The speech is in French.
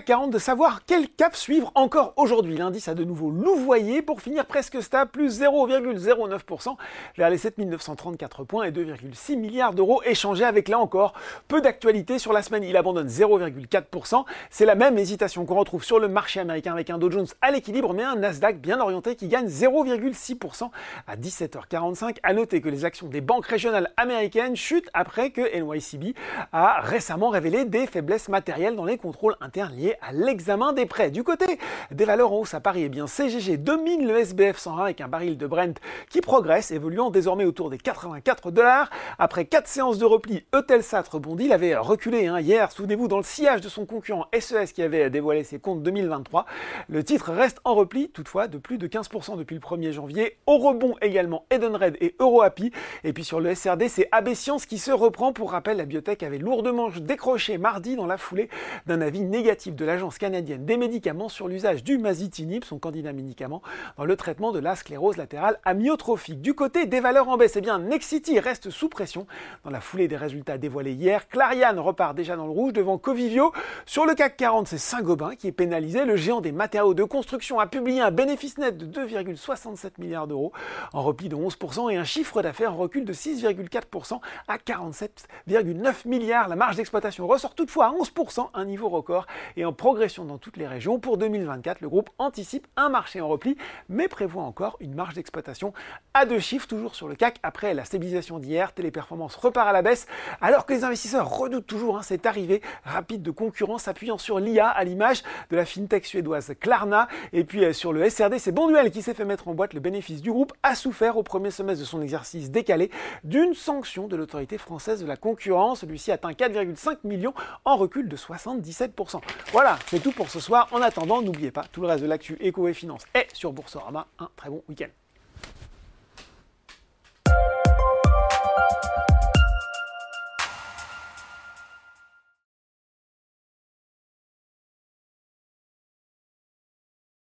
40 de savoir quel cap suivre encore aujourd'hui. L'indice a de nouveau louvoyé pour finir presque stable, plus 0,09% vers les 7934 points et 2,6 milliards d'euros échangés avec là encore peu d'actualité sur la semaine. Il abandonne 0,4%. C'est la même hésitation qu'on retrouve sur le marché américain avec un Dow Jones à l'équilibre mais un Nasdaq bien orienté qui gagne 0,6% à 17h45. À noter que les actions des banques régionales américaines chutent après que NYCB a récemment révélé des faiblesses matérielles dans les contrôles internes liés à l'examen des prêts. Du côté des valeurs en hausse à Paris, eh bien CGG domine le SBF 101 avec un baril de Brent qui progresse, évoluant désormais autour des 84 dollars. Après 4 séances de repli, Eutelsat rebondit. Il avait reculé hein, hier, souvenez-vous, dans le sillage de son concurrent SES e qui avait dévoilé ses comptes 2023. Le titre reste en repli, toutefois, de plus de 15% depuis le 1er janvier. Au rebond également Edenred et EuroAPI. Et puis sur le SRD, c'est AB Science qui se reprend. Pour rappel, la biotech avait lourdement décroché mardi dans la foulée d'un avis négatif de l'Agence canadienne des médicaments sur l'usage du masitinib, son candidat médicament, dans le traitement de la sclérose latérale amyotrophique. Du côté des valeurs en baisse, eh bien Nexity reste sous pression dans la foulée des résultats dévoilés hier. Clariane repart déjà dans le rouge devant Covivio. Sur le CAC 40, c'est Saint-Gobain qui est pénalisé. Le géant des matériaux de construction a publié un bénéfice net de 2,67 milliards d'euros en repli de 11% et un chiffre d'affaires en recul de 6,4% à 47,9 milliards. La marge d'exploitation ressort toutefois à 11%, un niveau record progression dans toutes les régions. Pour 2024, le groupe anticipe un marché en repli, mais prévoit encore une marge d'exploitation à deux chiffres, toujours sur le CAC. Après la stabilisation d'hier, Téléperformance repart à la baisse, alors que les investisseurs redoutent toujours hein, cette arrivée rapide de concurrence appuyant sur l'IA à l'image de la fintech suédoise Klarna. Et puis euh, sur le SRD, c'est Bonduel qui s'est fait mettre en boîte. Le bénéfice du groupe a souffert au premier semestre de son exercice décalé d'une sanction de l'autorité française de la concurrence. Celui-ci atteint 4,5 millions en recul de 77%. Voilà, c'est tout pour ce soir. En attendant, n'oubliez pas, tout le reste de l'actu éco et finance est sur Boursorama. Un très bon week-end.